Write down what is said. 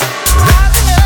Love you.